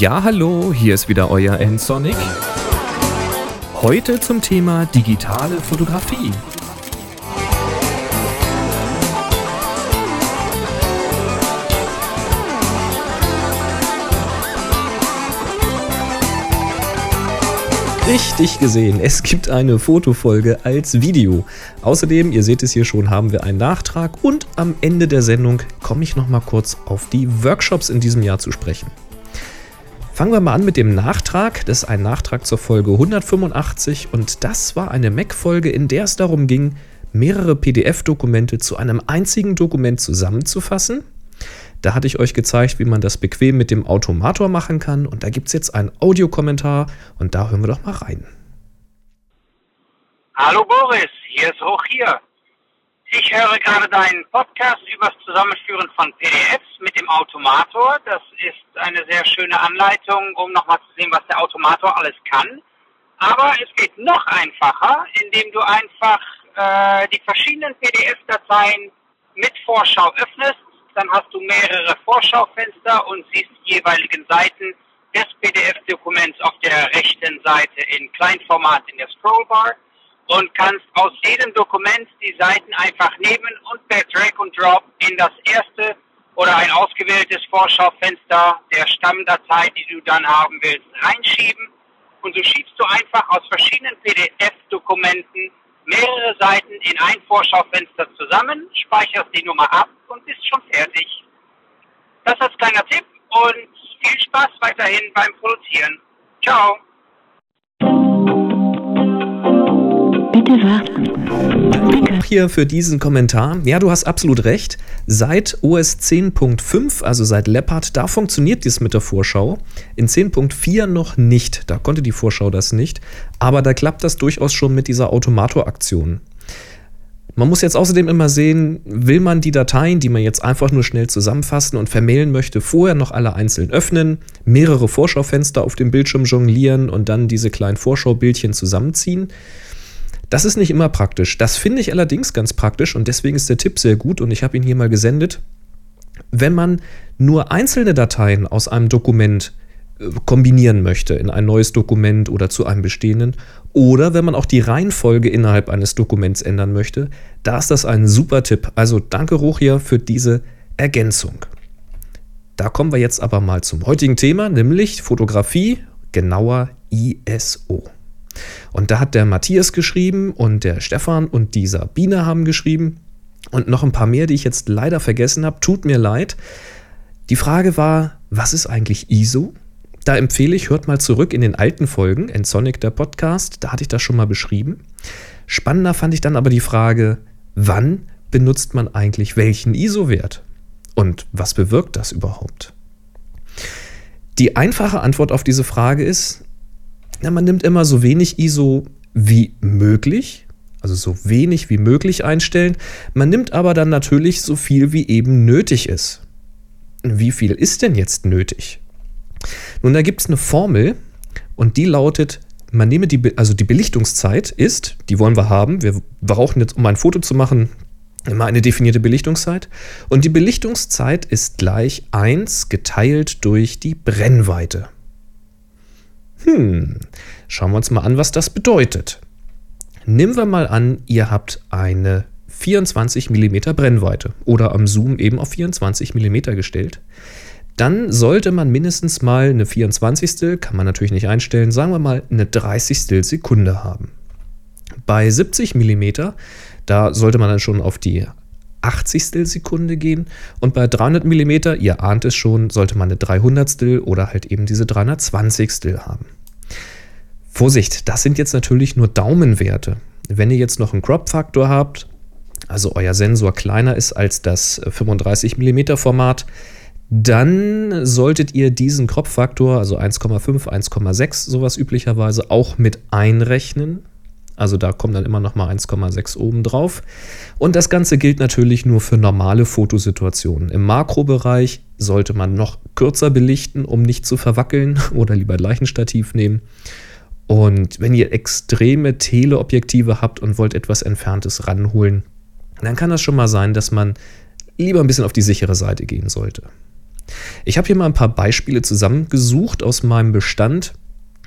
Ja, hallo, hier ist wieder euer N-Sonic. Heute zum Thema digitale Fotografie. Richtig gesehen, es gibt eine Fotofolge als Video. Außerdem, ihr seht es hier schon, haben wir einen Nachtrag und am Ende der Sendung komme ich noch mal kurz auf die Workshops in diesem Jahr zu sprechen. Fangen wir mal an mit dem Nachtrag. Das ist ein Nachtrag zur Folge 185 und das war eine Mac-Folge, in der es darum ging, mehrere PDF-Dokumente zu einem einzigen Dokument zusammenzufassen da hatte ich euch gezeigt, wie man das bequem mit dem Automator machen kann. Und da gibt es jetzt einen Audiokommentar und da hören wir doch mal rein. Hallo Boris, hier ist Hoch hier. Ich höre gerade deinen Podcast über das Zusammenführen von PDFs mit dem Automator. Das ist eine sehr schöne Anleitung, um nochmal zu sehen, was der Automator alles kann. Aber es geht noch einfacher, indem du einfach äh, die verschiedenen PDF-Dateien mit Vorschau öffnest dann hast du mehrere Vorschaufenster und siehst die jeweiligen Seiten des PDF-Dokuments auf der rechten Seite in Kleinformat in der Scrollbar und kannst aus jedem Dokument die Seiten einfach nehmen und per Drag und Drop in das erste oder ein ausgewähltes Vorschaufenster der Stammdatei, die du dann haben willst, reinschieben. Und so schiebst du einfach aus verschiedenen PDF-Dokumenten mehrere Seiten in ein Vorschaufenster zusammen, speicherst die Nummer ab und bist schon fertig. Das als kleiner Tipp und viel Spaß weiterhin beim Produzieren. Ciao. Bitte warten. Auch hier für diesen Kommentar. Ja, du hast absolut recht. Seit OS 10.5, also seit Leopard, da funktioniert dies mit der Vorschau. In 10.4 noch nicht. Da konnte die Vorschau das nicht. Aber da klappt das durchaus schon mit dieser Automator-Aktion. Man muss jetzt außerdem immer sehen, will man die Dateien, die man jetzt einfach nur schnell zusammenfassen und vermailen möchte, vorher noch alle einzeln öffnen, mehrere Vorschaufenster auf dem Bildschirm jonglieren und dann diese kleinen Vorschaubildchen zusammenziehen. Das ist nicht immer praktisch. Das finde ich allerdings ganz praktisch und deswegen ist der Tipp sehr gut und ich habe ihn hier mal gesendet. Wenn man nur einzelne Dateien aus einem Dokument äh, kombinieren möchte in ein neues Dokument oder zu einem bestehenden oder wenn man auch die Reihenfolge innerhalb eines Dokuments ändern möchte, da ist das ein super Tipp. Also danke Rochia für diese Ergänzung. Da kommen wir jetzt aber mal zum heutigen Thema, nämlich Fotografie, genauer ISO. Und da hat der Matthias geschrieben und der Stefan und die Sabine haben geschrieben und noch ein paar mehr, die ich jetzt leider vergessen habe. Tut mir leid. Die Frage war, was ist eigentlich ISO? Da empfehle ich, hört mal zurück in den alten Folgen, in Sonic der Podcast, da hatte ich das schon mal beschrieben. Spannender fand ich dann aber die Frage, wann benutzt man eigentlich welchen ISO-Wert? Und was bewirkt das überhaupt? Die einfache Antwort auf diese Frage ist, na, man nimmt immer so wenig ISO wie möglich, also so wenig wie möglich einstellen. Man nimmt aber dann natürlich so viel wie eben nötig ist. Wie viel ist denn jetzt nötig? Nun, da gibt es eine Formel und die lautet, man nehme die, also die Belichtungszeit ist, die wollen wir haben, wir brauchen jetzt, um ein Foto zu machen, immer eine definierte Belichtungszeit. Und die Belichtungszeit ist gleich 1 geteilt durch die Brennweite. Hm, schauen wir uns mal an, was das bedeutet. Nehmen wir mal an, ihr habt eine 24 mm Brennweite oder am Zoom eben auf 24 mm gestellt dann sollte man mindestens mal eine 24. kann man natürlich nicht einstellen, sagen wir mal eine 30. Sekunde haben. Bei 70 mm, da sollte man dann schon auf die 80. Sekunde gehen und bei 300 mm, ihr ahnt es schon, sollte man eine 300. oder halt eben diese 320. haben. Vorsicht, das sind jetzt natürlich nur Daumenwerte. Wenn ihr jetzt noch einen Crop-Faktor habt, also euer Sensor kleiner ist als das 35 mm Format, dann solltet ihr diesen Kropffaktor, also 1,5, 1,6, sowas üblicherweise auch mit einrechnen. Also da kommt dann immer noch mal 1,6 oben drauf. Und das Ganze gilt natürlich nur für normale Fotosituationen. Im Makrobereich sollte man noch kürzer belichten, um nicht zu verwackeln oder lieber Leichenstativ nehmen. Und wenn ihr extreme Teleobjektive habt und wollt etwas Entferntes ranholen, dann kann das schon mal sein, dass man lieber ein bisschen auf die sichere Seite gehen sollte. Ich habe hier mal ein paar Beispiele zusammengesucht aus meinem Bestand.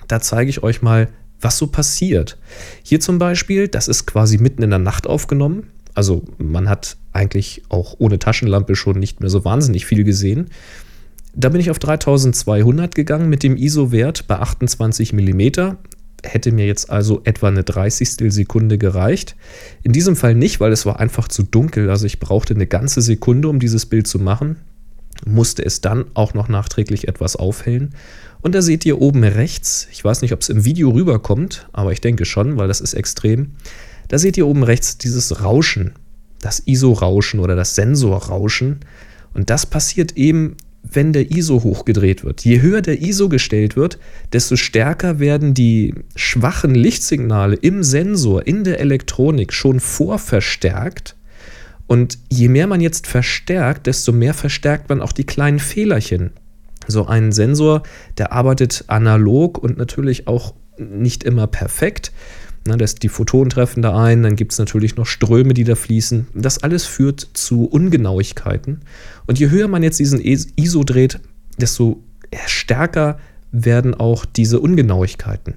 Da zeige ich euch mal, was so passiert. Hier zum Beispiel, das ist quasi mitten in der Nacht aufgenommen. Also man hat eigentlich auch ohne Taschenlampe schon nicht mehr so wahnsinnig viel gesehen. Da bin ich auf 3200 gegangen mit dem ISO-Wert bei 28 mm. Hätte mir jetzt also etwa eine 30. Sekunde gereicht. In diesem Fall nicht, weil es war einfach zu dunkel. Also ich brauchte eine ganze Sekunde, um dieses Bild zu machen. Musste es dann auch noch nachträglich etwas aufhellen. Und da seht ihr oben rechts, ich weiß nicht, ob es im Video rüberkommt, aber ich denke schon, weil das ist extrem. Da seht ihr oben rechts dieses Rauschen, das ISO-Rauschen oder das Sensorrauschen. Und das passiert eben, wenn der ISO hochgedreht wird. Je höher der ISO gestellt wird, desto stärker werden die schwachen Lichtsignale im Sensor, in der Elektronik schon vorverstärkt. Und je mehr man jetzt verstärkt, desto mehr verstärkt man auch die kleinen Fehlerchen. So ein Sensor, der arbeitet analog und natürlich auch nicht immer perfekt. Na, das, die Photonen treffen da ein, dann gibt es natürlich noch Ströme, die da fließen. Das alles führt zu Ungenauigkeiten. Und je höher man jetzt diesen ISO dreht, desto stärker werden auch diese Ungenauigkeiten.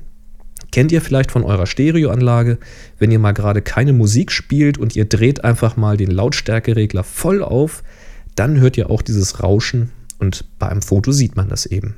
Kennt ihr vielleicht von eurer Stereoanlage, wenn ihr mal gerade keine Musik spielt und ihr dreht einfach mal den Lautstärkeregler voll auf, dann hört ihr auch dieses Rauschen und bei einem Foto sieht man das eben.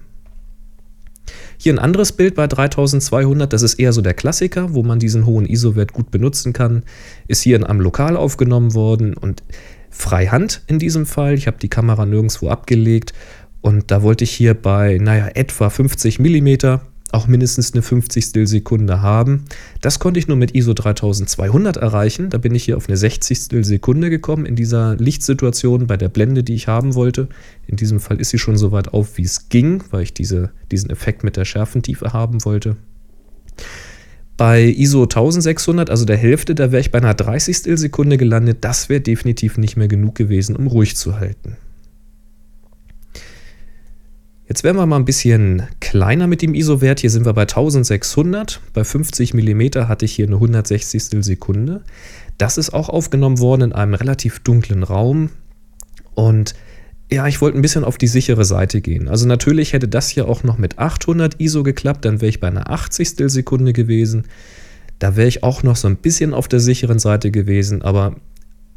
Hier ein anderes Bild bei 3200, das ist eher so der Klassiker, wo man diesen hohen ISO-Wert gut benutzen kann, ist hier in einem Lokal aufgenommen worden und freihand in diesem Fall. Ich habe die Kamera nirgendwo abgelegt und da wollte ich hier bei, naja, etwa 50 mm auch mindestens eine 50. Sekunde haben. Das konnte ich nur mit ISO 3200 erreichen. Da bin ich hier auf eine 60. Sekunde gekommen in dieser Lichtsituation bei der Blende, die ich haben wollte. In diesem Fall ist sie schon so weit auf, wie es ging, weil ich diese, diesen Effekt mit der Schärfentiefe haben wollte. Bei ISO 1600, also der Hälfte, da wäre ich bei einer 30. Sekunde gelandet. Das wäre definitiv nicht mehr genug gewesen, um ruhig zu halten. Jetzt werden wir mal ein bisschen kleiner mit dem ISO-Wert. Hier sind wir bei 1600. Bei 50 mm hatte ich hier eine 160. Sekunde. Das ist auch aufgenommen worden in einem relativ dunklen Raum. Und ja, ich wollte ein bisschen auf die sichere Seite gehen. Also natürlich hätte das hier auch noch mit 800 ISO geklappt, dann wäre ich bei einer 80. Sekunde gewesen. Da wäre ich auch noch so ein bisschen auf der sicheren Seite gewesen, aber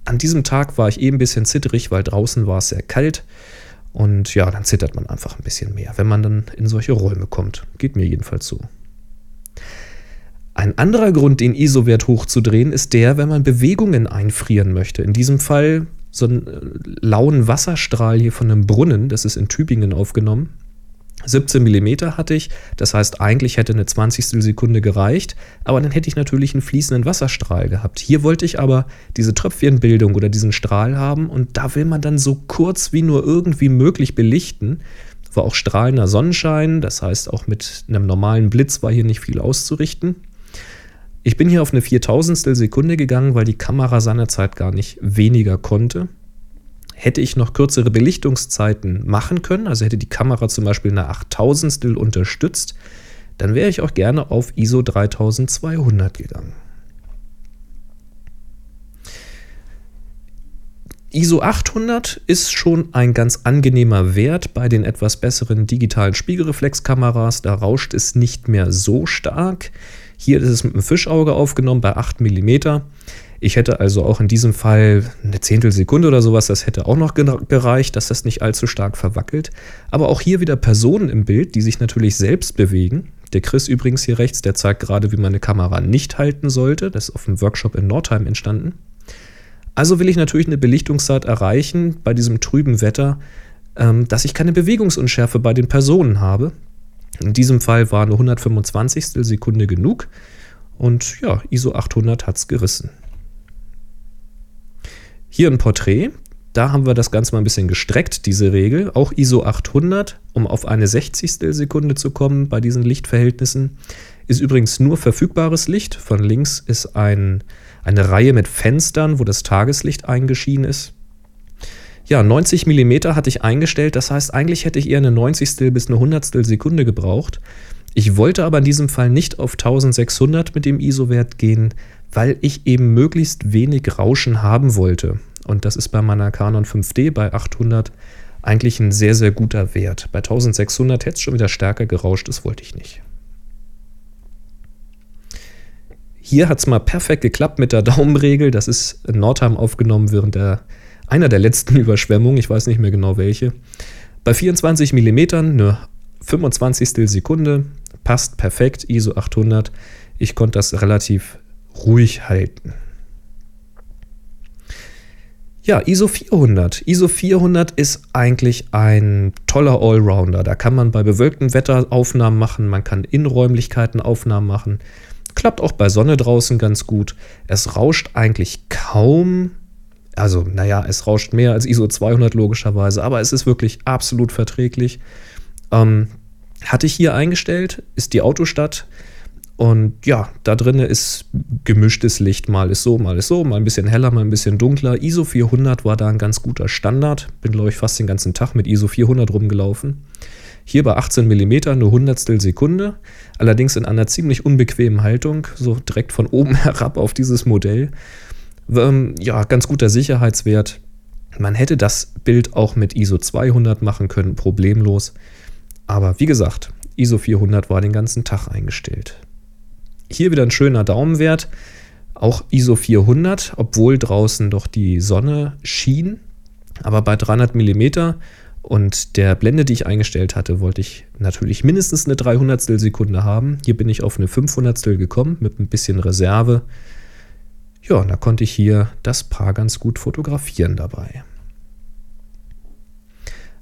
an diesem Tag war ich eben eh ein bisschen zitterig, weil draußen war es sehr kalt. Und ja, dann zittert man einfach ein bisschen mehr, wenn man dann in solche Räume kommt. Geht mir jedenfalls so. Ein anderer Grund, den ISO-Wert hochzudrehen, ist der, wenn man Bewegungen einfrieren möchte. In diesem Fall so einen äh, lauen Wasserstrahl hier von einem Brunnen, das ist in Tübingen aufgenommen. 17 mm hatte ich, das heißt eigentlich hätte eine 20. Sekunde gereicht, aber dann hätte ich natürlich einen fließenden Wasserstrahl gehabt. Hier wollte ich aber diese Tröpfchenbildung oder diesen Strahl haben und da will man dann so kurz wie nur irgendwie möglich belichten. War auch strahlender Sonnenschein, das heißt auch mit einem normalen Blitz war hier nicht viel auszurichten. Ich bin hier auf eine 4000 Sekunde gegangen, weil die Kamera seinerzeit gar nicht weniger konnte. Hätte ich noch kürzere Belichtungszeiten machen können, also hätte die Kamera zum Beispiel eine 8000 unterstützt, dann wäre ich auch gerne auf ISO 3200 gegangen. ISO 800 ist schon ein ganz angenehmer Wert bei den etwas besseren digitalen Spiegelreflexkameras. Da rauscht es nicht mehr so stark. Hier ist es mit einem Fischauge aufgenommen bei 8 mm. Ich hätte also auch in diesem Fall eine Zehntelsekunde oder sowas, das hätte auch noch gereicht, dass das nicht allzu stark verwackelt. Aber auch hier wieder Personen im Bild, die sich natürlich selbst bewegen. Der Chris übrigens hier rechts, der zeigt gerade, wie man eine Kamera nicht halten sollte. Das ist auf einem Workshop in Nordheim entstanden. Also will ich natürlich eine Belichtungszeit erreichen bei diesem trüben Wetter, ähm, dass ich keine Bewegungsunschärfe bei den Personen habe. In diesem Fall war eine 125. Sekunde genug. Und ja, ISO 800 hat es gerissen. Hier ein Porträt. Da haben wir das Ganze mal ein bisschen gestreckt, diese Regel. Auch ISO 800, um auf eine 60. Sekunde zu kommen bei diesen Lichtverhältnissen. Ist übrigens nur verfügbares Licht. Von links ist ein, eine Reihe mit Fenstern, wo das Tageslicht eingeschienen ist. Ja, 90 mm hatte ich eingestellt. Das heißt, eigentlich hätte ich eher eine 90. bis eine 100. Sekunde gebraucht. Ich wollte aber in diesem Fall nicht auf 1600 mit dem ISO-Wert gehen, weil ich eben möglichst wenig Rauschen haben wollte. Und das ist bei meiner Canon 5D bei 800 eigentlich ein sehr, sehr guter Wert. Bei 1600 hätte es schon wieder stärker gerauscht, das wollte ich nicht. Hier hat es mal perfekt geklappt mit der Daumenregel. Das ist in Nordheim aufgenommen während der, einer der letzten Überschwemmungen. Ich weiß nicht mehr genau welche. Bei 24 mm eine 25. Sekunde passt perfekt, ISO 800. Ich konnte das relativ ruhig halten. Ja, ISO 400. ISO 400 ist eigentlich ein toller Allrounder. Da kann man bei bewölktem Wetter Aufnahmen machen, man kann in Räumlichkeiten Aufnahmen machen. Klappt auch bei Sonne draußen ganz gut. Es rauscht eigentlich kaum. Also, naja, es rauscht mehr als ISO 200 logischerweise, aber es ist wirklich absolut verträglich. Ähm, hatte ich hier eingestellt, ist die Autostadt. Und ja, da drin ist gemischtes Licht. Mal ist so, mal ist so, mal ein bisschen heller, mal ein bisschen dunkler. ISO 400 war da ein ganz guter Standard. Bin, glaube ich, fast den ganzen Tag mit ISO 400 rumgelaufen. Hier bei 18 mm eine Hundertstel Sekunde, allerdings in einer ziemlich unbequemen Haltung, so direkt von oben herab auf dieses Modell. Ähm, ja, ganz guter Sicherheitswert. Man hätte das Bild auch mit ISO 200 machen können, problemlos. Aber wie gesagt, ISO 400 war den ganzen Tag eingestellt. Hier wieder ein schöner Daumenwert, auch ISO 400, obwohl draußen doch die Sonne schien. Aber bei 300 mm und der Blende, die ich eingestellt hatte, wollte ich natürlich mindestens eine 300 Sekunde haben. Hier bin ich auf eine 500 gekommen mit ein bisschen Reserve. Ja, und da konnte ich hier das Paar ganz gut fotografieren dabei.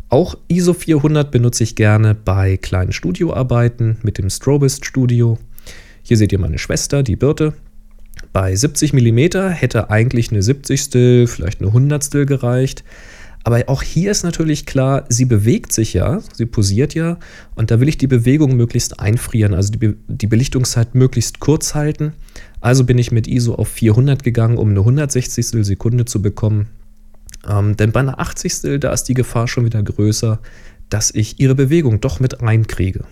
Auch ISO 400 benutze ich gerne bei kleinen Studioarbeiten mit dem Strobist Studio. Hier seht ihr meine Schwester, die Birte. Bei 70 mm hätte eigentlich eine 70. vielleicht eine 100. gereicht. Aber auch hier ist natürlich klar, sie bewegt sich ja, sie posiert ja und da will ich die Bewegung möglichst einfrieren, also die, Be die Belichtungszeit möglichst kurz halten. Also bin ich mit ISO auf 400 gegangen, um eine 160. Sekunde zu bekommen. Ähm, denn bei einer 80. da ist die Gefahr schon wieder größer, dass ich ihre Bewegung doch mit reinkriege.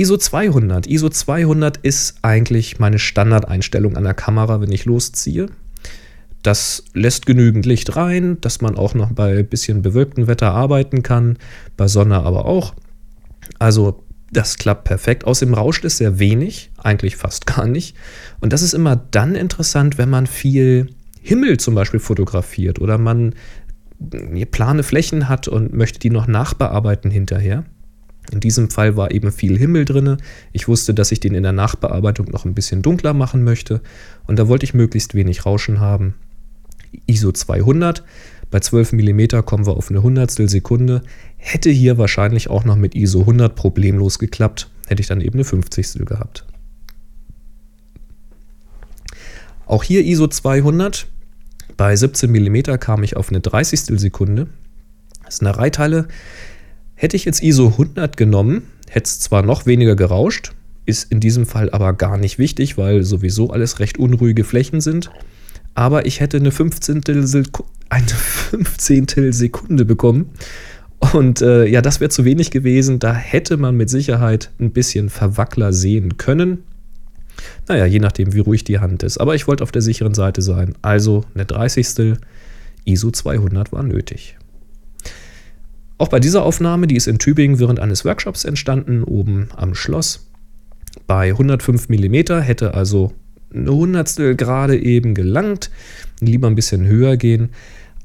ISO 200. ISO 200 ist eigentlich meine Standardeinstellung an der Kamera, wenn ich losziehe. Das lässt genügend Licht rein, dass man auch noch bei bisschen bewölktem Wetter arbeiten kann, bei Sonne aber auch. Also das klappt perfekt. Außerdem rauscht es sehr wenig, eigentlich fast gar nicht. Und das ist immer dann interessant, wenn man viel Himmel zum Beispiel fotografiert oder man plane Flächen hat und möchte die noch nachbearbeiten hinterher. In diesem Fall war eben viel Himmel drin. Ich wusste, dass ich den in der Nachbearbeitung noch ein bisschen dunkler machen möchte und da wollte ich möglichst wenig Rauschen haben. ISO 200. Bei 12 mm kommen wir auf eine Hundertstel Sekunde. Hätte hier wahrscheinlich auch noch mit ISO 100 problemlos geklappt. Hätte ich dann eben eine 50 gehabt. Auch hier ISO 200. Bei 17 mm kam ich auf eine 30 Sekunde. Das ist eine Reiteile. Hätte ich jetzt ISO 100 genommen, hätte es zwar noch weniger gerauscht, ist in diesem Fall aber gar nicht wichtig, weil sowieso alles recht unruhige Flächen sind aber ich hätte eine 15. eine 15. Sekunde bekommen. Und äh, ja, das wäre zu wenig gewesen. Da hätte man mit Sicherheit ein bisschen Verwackler sehen können. Naja, je nachdem, wie ruhig die Hand ist. Aber ich wollte auf der sicheren Seite sein. Also eine 30. ISO 200 war nötig. Auch bei dieser Aufnahme, die ist in Tübingen während eines Workshops entstanden, oben am Schloss. Bei 105 mm hätte also eine Hundertstel gerade eben gelangt. Lieber ein bisschen höher gehen.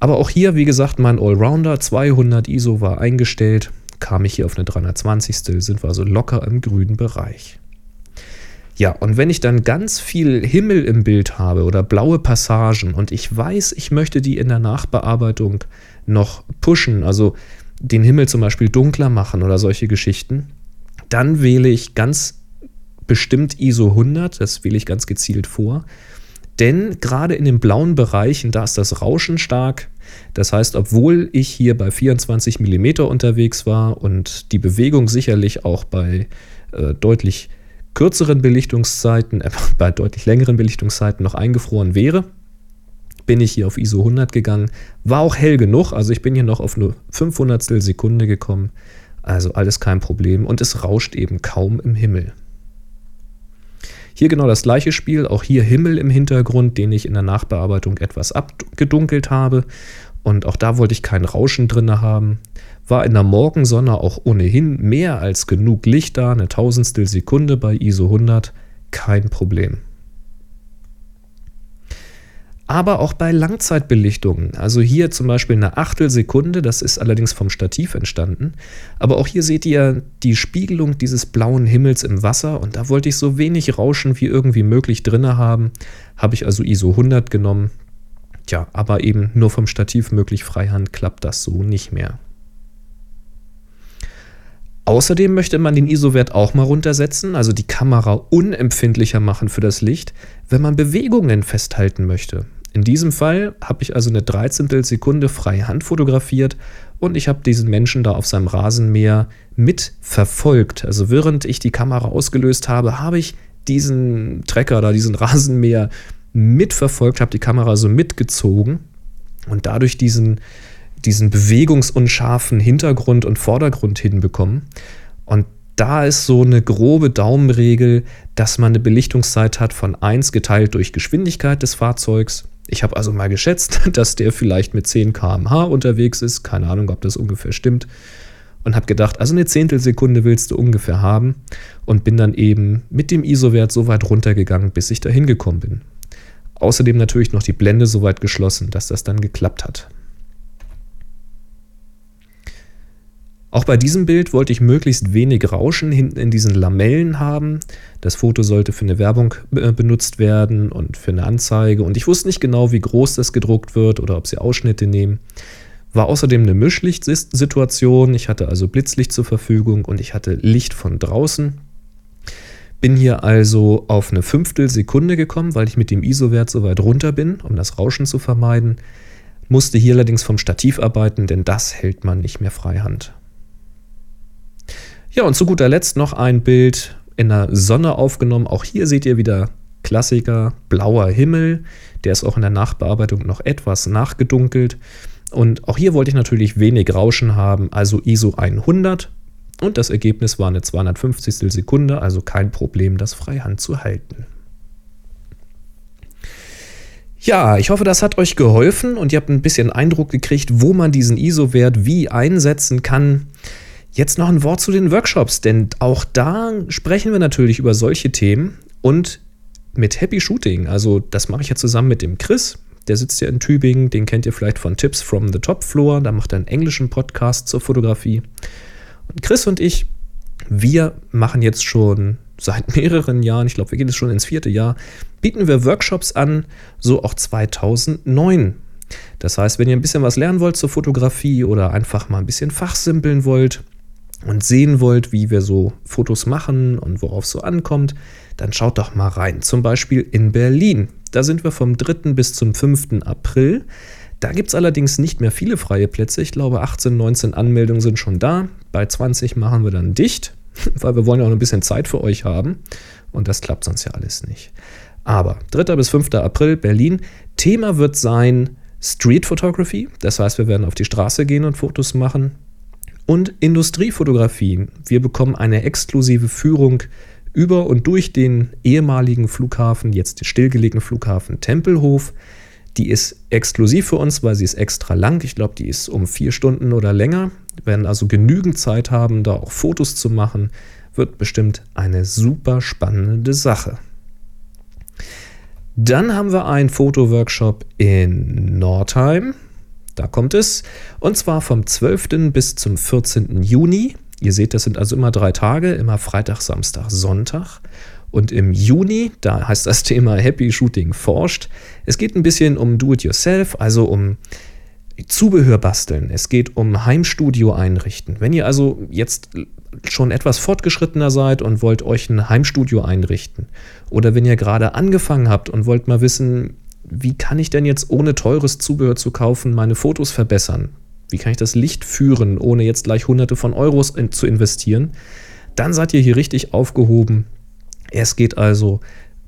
Aber auch hier, wie gesagt, mein Allrounder 200 ISO war eingestellt. Kam ich hier auf eine 320. Sind wir also locker im grünen Bereich. Ja, und wenn ich dann ganz viel Himmel im Bild habe oder blaue Passagen und ich weiß, ich möchte die in der Nachbearbeitung noch pushen, also den Himmel zum Beispiel dunkler machen oder solche Geschichten, dann wähle ich ganz bestimmt ISO 100, das wähle ich ganz gezielt vor. Denn gerade in den blauen Bereichen, da ist das Rauschen stark. Das heißt, obwohl ich hier bei 24 mm unterwegs war und die Bewegung sicherlich auch bei äh, deutlich kürzeren Belichtungszeiten, äh, bei deutlich längeren Belichtungszeiten noch eingefroren wäre, bin ich hier auf ISO 100 gegangen. War auch hell genug, also ich bin hier noch auf nur 500 Sekunde gekommen. Also alles kein Problem und es rauscht eben kaum im Himmel. Hier genau das gleiche Spiel, auch hier Himmel im Hintergrund, den ich in der Nachbearbeitung etwas abgedunkelt habe. Und auch da wollte ich kein Rauschen drin haben. War in der Morgensonne auch ohnehin mehr als genug Licht da, eine Tausendstel Sekunde bei ISO 100, kein Problem aber auch bei Langzeitbelichtungen. Also hier zum Beispiel eine Achtelsekunde, das ist allerdings vom Stativ entstanden. Aber auch hier seht ihr die Spiegelung dieses blauen Himmels im Wasser und da wollte ich so wenig Rauschen wie irgendwie möglich drinne haben. Habe ich also ISO 100 genommen. Tja, aber eben nur vom Stativ möglich, Freihand klappt das so nicht mehr. Außerdem möchte man den ISO-Wert auch mal runtersetzen, also die Kamera unempfindlicher machen für das Licht, wenn man Bewegungen festhalten möchte. In diesem Fall habe ich also eine 13. Sekunde freie Hand fotografiert und ich habe diesen Menschen da auf seinem Rasenmäher mitverfolgt. Also während ich die Kamera ausgelöst habe, habe ich diesen Trecker da, diesen Rasenmäher mitverfolgt, habe die Kamera so mitgezogen und dadurch diesen, diesen bewegungsunscharfen Hintergrund und Vordergrund hinbekommen. Und da ist so eine grobe Daumenregel, dass man eine Belichtungszeit hat von 1 geteilt durch Geschwindigkeit des Fahrzeugs ich habe also mal geschätzt, dass der vielleicht mit 10 km/h unterwegs ist. Keine Ahnung, ob das ungefähr stimmt. Und habe gedacht, also eine Zehntelsekunde willst du ungefähr haben. Und bin dann eben mit dem ISO-Wert so weit runtergegangen, bis ich da hingekommen bin. Außerdem natürlich noch die Blende so weit geschlossen, dass das dann geklappt hat. Auch bei diesem Bild wollte ich möglichst wenig Rauschen hinten in diesen Lamellen haben. Das Foto sollte für eine Werbung äh, benutzt werden und für eine Anzeige. Und ich wusste nicht genau, wie groß das gedruckt wird oder ob sie Ausschnitte nehmen. War außerdem eine Mischlichtsituation. Ich hatte also Blitzlicht zur Verfügung und ich hatte Licht von draußen. Bin hier also auf eine Fünftelsekunde gekommen, weil ich mit dem ISO-Wert so weit runter bin, um das Rauschen zu vermeiden. Musste hier allerdings vom Stativ arbeiten, denn das hält man nicht mehr freihand. Ja, und zu guter Letzt noch ein Bild in der Sonne aufgenommen. Auch hier seht ihr wieder Klassiker, blauer Himmel. Der ist auch in der Nachbearbeitung noch etwas nachgedunkelt. Und auch hier wollte ich natürlich wenig Rauschen haben, also ISO 100. Und das Ergebnis war eine 250. Sekunde, also kein Problem, das Freihand zu halten. Ja, ich hoffe, das hat euch geholfen und ihr habt ein bisschen Eindruck gekriegt, wo man diesen ISO-Wert wie einsetzen kann. Jetzt noch ein Wort zu den Workshops, denn auch da sprechen wir natürlich über solche Themen und mit Happy Shooting. Also, das mache ich ja zusammen mit dem Chris. Der sitzt ja in Tübingen, den kennt ihr vielleicht von Tips from the Top Floor. Da macht er einen englischen Podcast zur Fotografie. Und Chris und ich, wir machen jetzt schon seit mehreren Jahren, ich glaube, wir gehen jetzt schon ins vierte Jahr, bieten wir Workshops an, so auch 2009. Das heißt, wenn ihr ein bisschen was lernen wollt zur Fotografie oder einfach mal ein bisschen fachsimpeln wollt, und sehen wollt, wie wir so Fotos machen und worauf es so ankommt, dann schaut doch mal rein. Zum Beispiel in Berlin. Da sind wir vom 3. bis zum 5. April. Da gibt es allerdings nicht mehr viele freie Plätze. Ich glaube, 18, 19 Anmeldungen sind schon da. Bei 20 machen wir dann dicht, weil wir wollen ja auch ein bisschen Zeit für euch haben. Und das klappt sonst ja alles nicht. Aber 3. bis 5. April Berlin. Thema wird sein Street Photography. Das heißt, wir werden auf die Straße gehen und Fotos machen und Industriefotografie. Wir bekommen eine exklusive Führung über und durch den ehemaligen Flughafen, jetzt stillgelegenen Flughafen Tempelhof. Die ist exklusiv für uns, weil sie ist extra lang. Ich glaube, die ist um vier Stunden oder länger. Wir werden also genügend Zeit haben, da auch Fotos zu machen. Wird bestimmt eine super spannende Sache. Dann haben wir einen Fotoworkshop in Nordheim. Da kommt es. Und zwar vom 12. bis zum 14. Juni. Ihr seht, das sind also immer drei Tage, immer Freitag, Samstag, Sonntag. Und im Juni, da heißt das Thema Happy Shooting forscht. Es geht ein bisschen um Do-it-yourself, also um Zubehör basteln. Es geht um Heimstudio einrichten. Wenn ihr also jetzt schon etwas fortgeschrittener seid und wollt euch ein Heimstudio einrichten oder wenn ihr gerade angefangen habt und wollt mal wissen, wie kann ich denn jetzt ohne teures Zubehör zu kaufen meine Fotos verbessern? Wie kann ich das Licht führen, ohne jetzt gleich hunderte von Euros in, zu investieren? Dann seid ihr hier richtig aufgehoben. Es geht also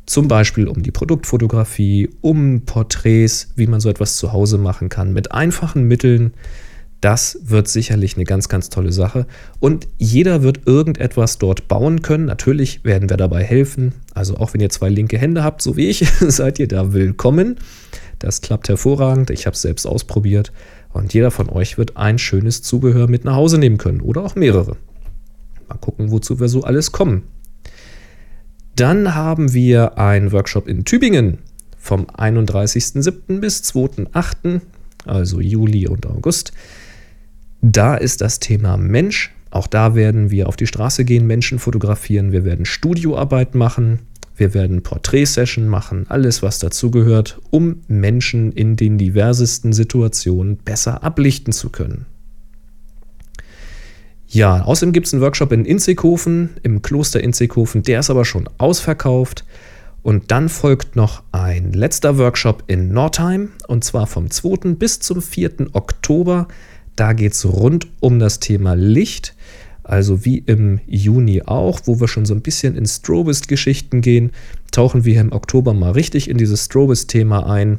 zum Beispiel um die Produktfotografie, um Porträts, wie man so etwas zu Hause machen kann, mit einfachen Mitteln. Das wird sicherlich eine ganz, ganz tolle Sache. Und jeder wird irgendetwas dort bauen können. Natürlich werden wir dabei helfen. Also auch wenn ihr zwei linke Hände habt, so wie ich, seid ihr da willkommen. Das klappt hervorragend. Ich habe es selbst ausprobiert. Und jeder von euch wird ein schönes Zubehör mit nach Hause nehmen können oder auch mehrere. Mal gucken, wozu wir so alles kommen. Dann haben wir einen Workshop in Tübingen vom 31.07. bis 2.08., also Juli und August. Da ist das Thema Mensch. Auch da werden wir auf die Straße gehen, Menschen fotografieren. Wir werden Studioarbeit machen. Wir werden Porträtsession machen, alles was dazugehört, um Menschen in den diversesten Situationen besser ablichten zu können. Ja, außerdem gibt es einen Workshop in Inzighofen, im Kloster Inzighofen, der ist aber schon ausverkauft. Und dann folgt noch ein letzter Workshop in Nordheim, und zwar vom 2. bis zum 4. Oktober. Da geht es rund um das Thema Licht. Also wie im Juni auch, wo wir schon so ein bisschen in Strobist-Geschichten gehen, tauchen wir im Oktober mal richtig in dieses Strobist-Thema ein.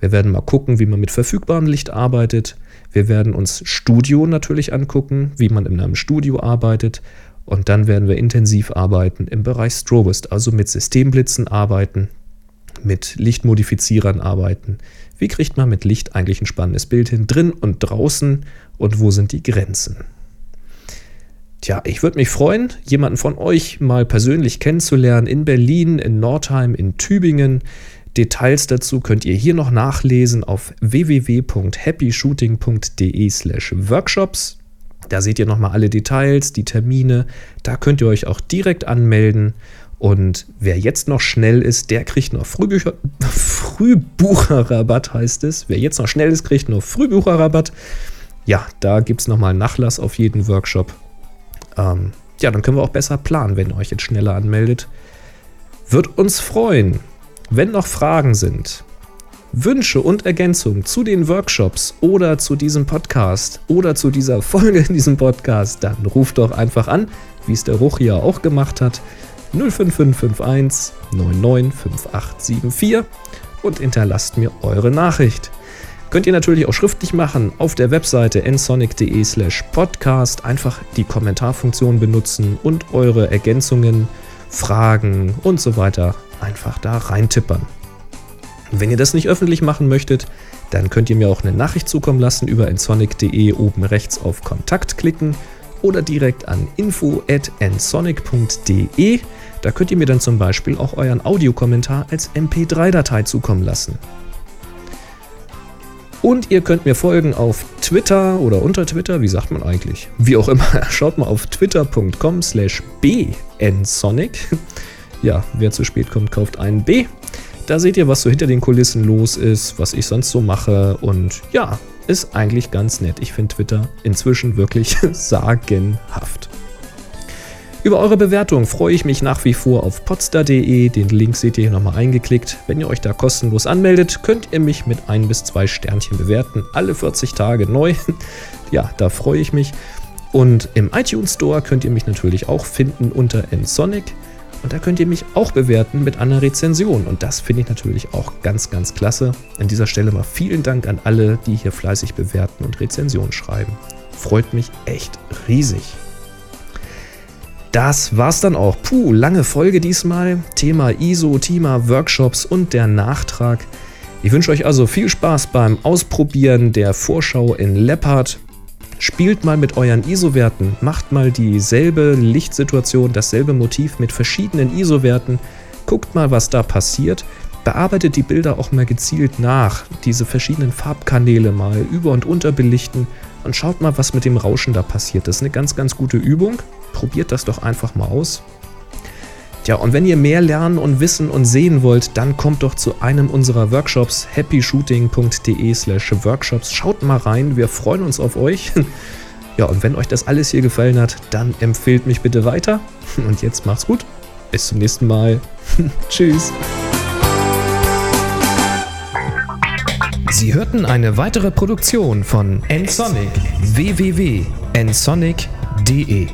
Wir werden mal gucken, wie man mit verfügbarem Licht arbeitet. Wir werden uns Studio natürlich angucken, wie man in einem Studio arbeitet. Und dann werden wir intensiv arbeiten im Bereich Strobist, also mit Systemblitzen arbeiten, mit Lichtmodifizierern arbeiten. Wie kriegt man mit Licht eigentlich ein spannendes Bild hin, drin und draußen und wo sind die Grenzen? Tja, ich würde mich freuen, jemanden von euch mal persönlich kennenzulernen in Berlin, in Nordheim, in Tübingen. Details dazu könnt ihr hier noch nachlesen auf www.happyshooting.de/workshops. Da seht ihr nochmal alle Details, die Termine. Da könnt ihr euch auch direkt anmelden. Und wer jetzt noch schnell ist, der kriegt noch Frühbücher, Frühbucherrabatt, heißt es. Wer jetzt noch schnell ist, kriegt noch Frühbucherrabatt. Ja, da gibt es nochmal Nachlass auf jeden Workshop. Ähm, ja, dann können wir auch besser planen, wenn ihr euch jetzt schneller anmeldet. Wird uns freuen. Wenn noch Fragen sind, Wünsche und Ergänzungen zu den Workshops oder zu diesem Podcast oder zu dieser Folge in diesem Podcast, dann ruft doch einfach an, wie es der Ruch ja auch gemacht hat, 05551 995874 und hinterlasst mir eure Nachricht. Könnt ihr natürlich auch schriftlich machen auf der Webseite nsonic.de slash podcast. Einfach die Kommentarfunktion benutzen und eure Ergänzungen, Fragen und so weiter einfach da reintippern. Wenn ihr das nicht öffentlich machen möchtet, dann könnt ihr mir auch eine Nachricht zukommen lassen über nsonic.de oben rechts auf Kontakt klicken oder direkt an info.nsonic.de. Da könnt ihr mir dann zum Beispiel auch euren Audiokommentar als MP3-Datei zukommen lassen. Und ihr könnt mir folgen auf Twitter oder unter Twitter, wie sagt man eigentlich? Wie auch immer, schaut mal auf twitter.com slash bnsonic. Ja, wer zu spät kommt, kauft einen B. Da seht ihr, was so hinter den Kulissen los ist, was ich sonst so mache und ja, ist eigentlich ganz nett. Ich finde Twitter inzwischen wirklich sagenhaft. Über eure Bewertung freue ich mich nach wie vor auf podstar.de. Den Link seht ihr hier nochmal eingeklickt. Wenn ihr euch da kostenlos anmeldet, könnt ihr mich mit ein bis zwei Sternchen bewerten. Alle 40 Tage neu. ja, da freue ich mich. Und im iTunes Store könnt ihr mich natürlich auch finden unter nsonic. Und da könnt ihr mich auch bewerten mit einer Rezension. Und das finde ich natürlich auch ganz, ganz klasse. An dieser Stelle mal vielen Dank an alle, die hier fleißig bewerten und Rezensionen schreiben. Freut mich echt riesig. Das war's dann auch. Puh, lange Folge diesmal. Thema ISO, Thema Workshops und der Nachtrag. Ich wünsche euch also viel Spaß beim Ausprobieren der Vorschau in Leopard. Spielt mal mit euren ISO-Werten, macht mal dieselbe Lichtsituation, dasselbe Motiv mit verschiedenen ISO-Werten. Guckt mal, was da passiert. Bearbeitet die Bilder auch mal gezielt nach. Diese verschiedenen Farbkanäle mal über- und unterbelichten und schaut mal, was mit dem Rauschen da passiert. Das ist eine ganz, ganz gute Übung. Probiert das doch einfach mal aus. Tja, und wenn ihr mehr lernen und wissen und sehen wollt, dann kommt doch zu einem unserer Workshops happyshooting.de slash workshops. Schaut mal rein, wir freuen uns auf euch. Ja, und wenn euch das alles hier gefallen hat, dann empfehlt mich bitte weiter. Und jetzt macht's gut. Bis zum nächsten Mal. Tschüss. Sie hörten eine weitere Produktion von nsonic www.nsonic.de